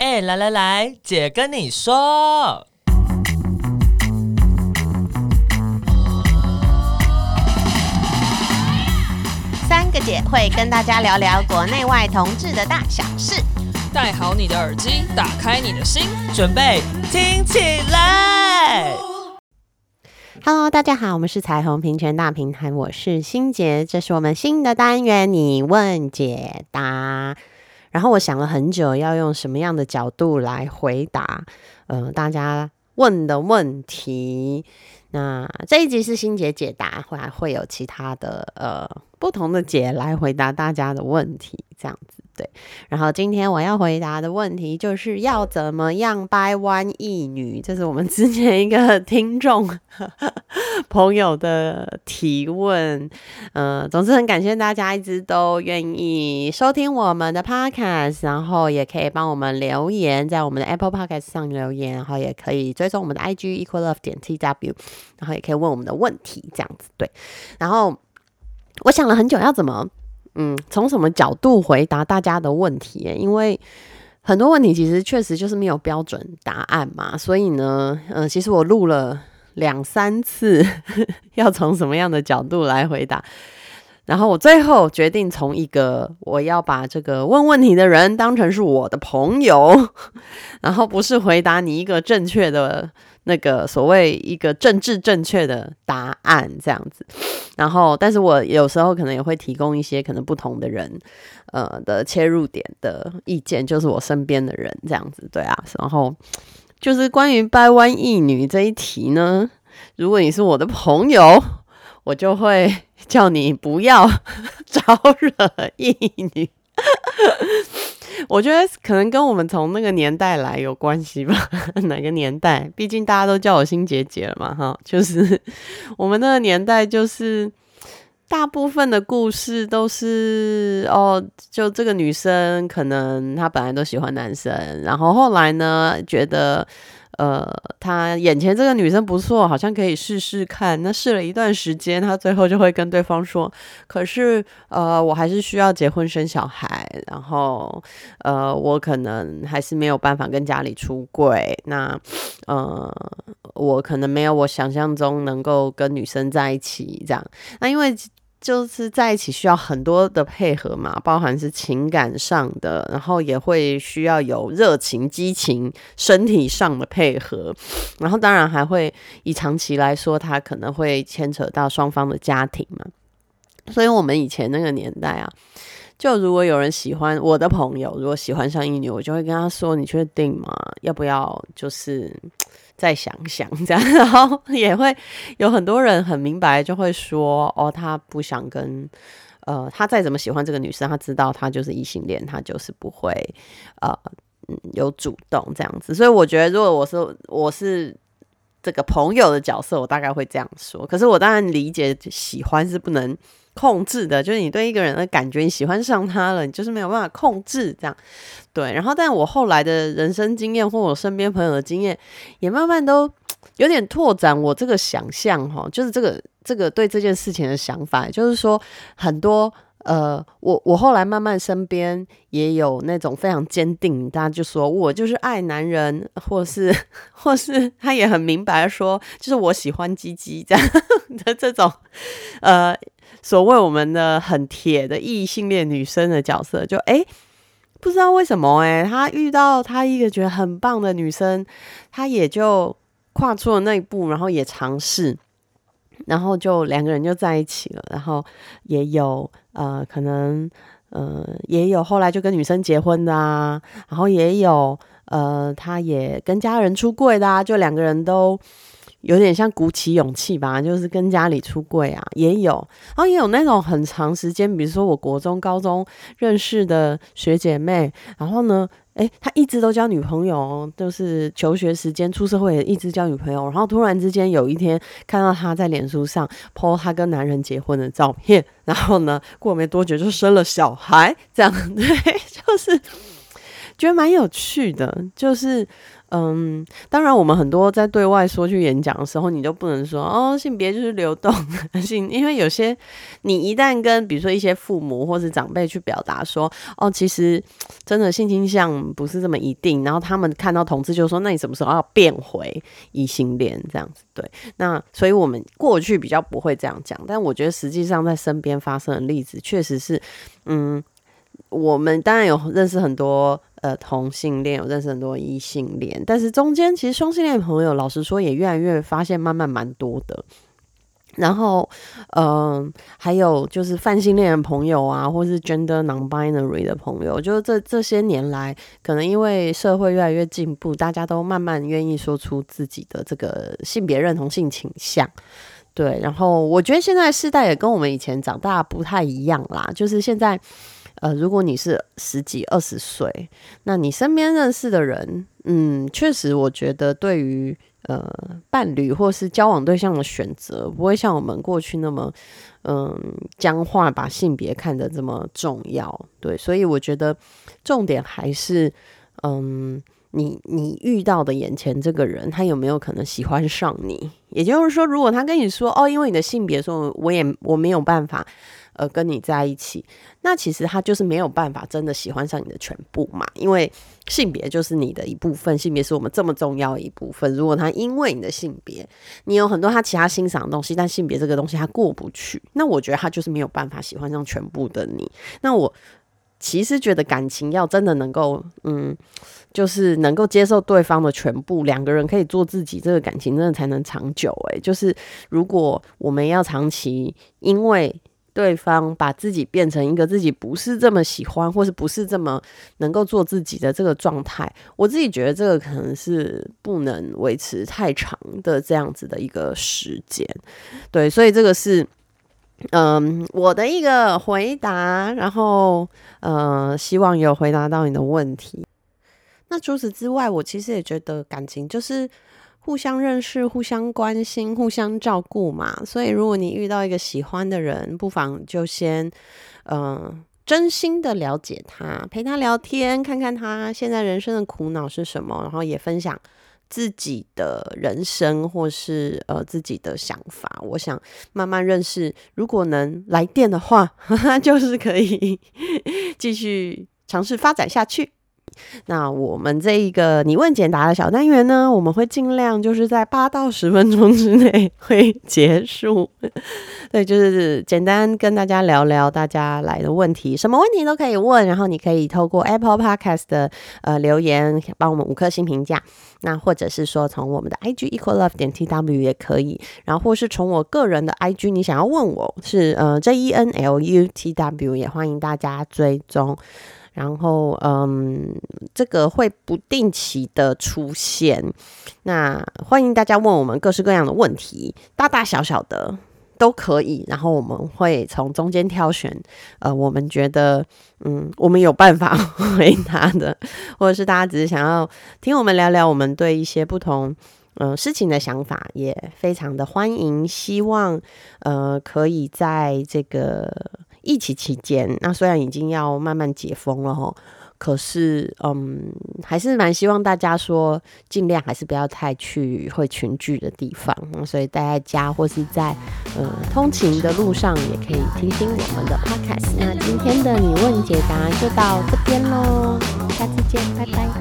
哎、欸，来来来，姐跟你说，三个姐会跟大家聊聊国内外同志的大小事。戴好你的耳机，打开你的心，准备听起来。Hello，大家好，我们是彩虹平权大平台，我是欣洁，这是我们新的单元，你问解答。然后我想了很久，要用什么样的角度来回答，呃，大家问的问题。那这一集是欣姐解答，后来会有其他的呃不同的姐来回答大家的问题，这样子。对，然后今天我要回答的问题就是要怎么样掰弯异女，这是我们之前一个听众朋友的提问。嗯、呃，总之很感谢大家一直都愿意收听我们的 podcast，然后也可以帮我们留言，在我们的 Apple Podcast 上留言，然后也可以追踪我们的 IG equal love 点 tw，然后也可以问我们的问题，这样子对。然后我想了很久要怎么。嗯，从什么角度回答大家的问题？因为很多问题其实确实就是没有标准答案嘛，所以呢，嗯，其实我录了两三次，要从什么样的角度来回答，然后我最后决定从一个我要把这个问问题的人当成是我的朋友，然后不是回答你一个正确的。那个所谓一个政治正确的答案这样子，然后，但是我有时候可能也会提供一些可能不同的人，呃的切入点的意见，就是我身边的人这样子，对啊，然后就是关于掰弯一女这一题呢，如果你是我的朋友，我就会叫你不要 招惹异女。我觉得可能跟我们从那个年代来有关系吧，哪个年代？毕竟大家都叫我新洁姐了嘛，哈，就是 我们那个年代，就是大部分的故事都是哦，就这个女生可能她本来都喜欢男生，然后后来呢，觉得。呃，他眼前这个女生不错，好像可以试试看。那试了一段时间，他最后就会跟对方说：“可是，呃，我还是需要结婚生小孩，然后，呃，我可能还是没有办法跟家里出柜。那，呃，我可能没有我想象中能够跟女生在一起这样。那因为。”就是在一起需要很多的配合嘛，包含是情感上的，然后也会需要有热情、激情、身体上的配合，然后当然还会以长期来说，它可能会牵扯到双方的家庭嘛。所以，我们以前那个年代啊，就如果有人喜欢我的朋友，如果喜欢上一女，我就会跟他说：“你确定吗？要不要？就是。”再想想这样，然后也会有很多人很明白，就会说哦，他不想跟呃，他再怎么喜欢这个女生，他知道他就是异性恋，他就是不会呃有主动这样子。所以我觉得，如果我是我是这个朋友的角色，我大概会这样说。可是我当然理解，喜欢是不能。控制的，就是你对一个人的感觉，你喜欢上他了，你就是没有办法控制这样。对，然后，但我后来的人生经验或我身边朋友的经验，也慢慢都有点拓展我这个想象哈，就是这个这个对这件事情的想法，就是说很多呃，我我后来慢慢身边也有那种非常坚定，大家就说我就是爱男人，或是 或是他也很明白说，就是我喜欢鸡鸡这样的这种呃。所谓我们的很铁的异性恋女生的角色，就诶，不知道为什么诶，他遇到他一个觉得很棒的女生，他也就跨出了那一步，然后也尝试，然后就两个人就在一起了，然后也有呃可能呃也有后来就跟女生结婚的啊，然后也有呃他也跟家人出柜的啊，就两个人都。有点像鼓起勇气吧，就是跟家里出柜啊，也有，然后也有那种很长时间，比如说我国中、高中认识的学姐妹，然后呢，诶，她一直都交女朋友，就是求学时间、出社会也一直交女朋友，然后突然之间有一天看到她在脸书上 po 她跟男人结婚的照片，然后呢，过没多久就生了小孩，这样 对，就是。觉得蛮有趣的，就是。嗯，当然，我们很多在对外说去演讲的时候，你就不能说哦，性别就是流动 性，因为有些你一旦跟比如说一些父母或是长辈去表达说哦，其实真的性倾向不是这么一定，然后他们看到同志就说，那你什么时候要变回异性恋这样子？对，那所以我们过去比较不会这样讲，但我觉得实际上在身边发生的例子确实是，嗯，我们当然有认识很多。呃，同性恋，我认识很多异性恋，但是中间其实双性恋的朋友，老实说也越来越发现慢慢蛮多的。然后，嗯、还有就是泛性恋的朋友啊，或是 gender non-binary 的朋友，就是这这些年来，可能因为社会越来越进步，大家都慢慢愿意说出自己的这个性别认同、性倾向。对，然后我觉得现在世代也跟我们以前长大不太一样啦，就是现在。呃，如果你是十几、二十岁，那你身边认识的人，嗯，确实，我觉得对于呃伴侣或是交往对象的选择，不会像我们过去那么，嗯，僵化，把性别看得这么重要。对，所以我觉得重点还是，嗯，你你遇到的眼前这个人，他有没有可能喜欢上你？也就是说，如果他跟你说，哦，因为你的性别，说我也我没有办法。呃，跟你在一起，那其实他就是没有办法真的喜欢上你的全部嘛，因为性别就是你的一部分，性别是我们这么重要的一部分。如果他因为你的性别，你有很多他其他欣赏的东西，但性别这个东西他过不去，那我觉得他就是没有办法喜欢上全部的你。那我其实觉得感情要真的能够，嗯，就是能够接受对方的全部，两个人可以做自己，这个感情真的才能长久。诶，就是如果我们要长期，因为对方把自己变成一个自己不是这么喜欢，或是不是这么能够做自己的这个状态，我自己觉得这个可能是不能维持太长的这样子的一个时间。对，所以这个是嗯我的一个回答，然后呃希望有回答到你的问题。那除此之外，我其实也觉得感情就是。互相认识、互相关心、互相照顾嘛，所以如果你遇到一个喜欢的人，不妨就先，嗯、真心的了解他，陪他聊天，看看他现在人生的苦恼是什么，然后也分享自己的人生或是呃自己的想法。我想慢慢认识，如果能来电的话，哈 哈就是可以 继续尝试发展下去。那我们这一个你问简答的小单元呢，我们会尽量就是在八到十分钟之内会结束。对，就是简单跟大家聊聊大家来的问题，什么问题都可以问，然后你可以透过 Apple Podcast 的呃留言帮我们五颗星评价，那或者是说从我们的 IG Equal Love 点 TW 也可以，然后或是从我个人的 IG，你想要问我是呃 J E N L U T W，也欢迎大家追踪。然后，嗯，这个会不定期的出现。那欢迎大家问我们各式各样的问题，大大小小的都可以。然后我们会从中间挑选，呃，我们觉得，嗯，我们有办法 回答的，或者是大家只是想要听我们聊聊我们对一些不同，嗯、呃，事情的想法，也非常的欢迎。希望，呃，可以在这个。疫情期间，那虽然已经要慢慢解封了齁，可是嗯，还是蛮希望大家说尽量还是不要太去会群聚的地方，所以待在家或是在呃通勤的路上也可以听听我们的 podcast。那今天的你问解答就到这边喽，下次见，拜拜。